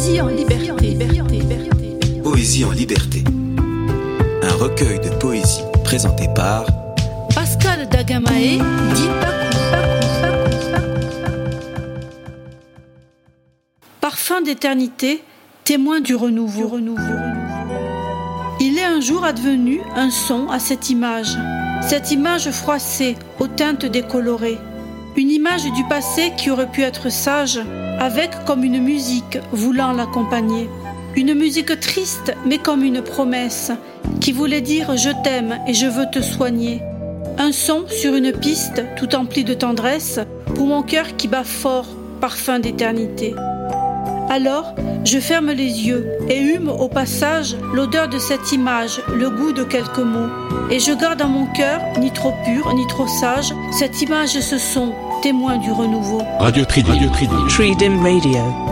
Poésie en liberté. Poésie en liberté. Un recueil de poésie présenté par Pascal Dagamae, dit Parfum d'éternité, témoin du renouveau. Il est un jour advenu un son à cette image, cette image froissée aux teintes décolorées, une image du passé qui aurait pu être sage, avec comme une musique voulant l'accompagner. Une musique triste, mais comme une promesse, qui voulait dire je t'aime et je veux te soigner. Un son sur une piste tout empli de tendresse, pour mon cœur qui bat fort, parfum d'éternité. Alors, je ferme les yeux et hume au passage l'odeur de cette image, le goût de quelques mots. Et je garde en mon cœur, ni trop pur, ni trop sage, cette image et ce son, témoin du renouveau. Radio Tridim. Radio Tridim. Tridim Radio.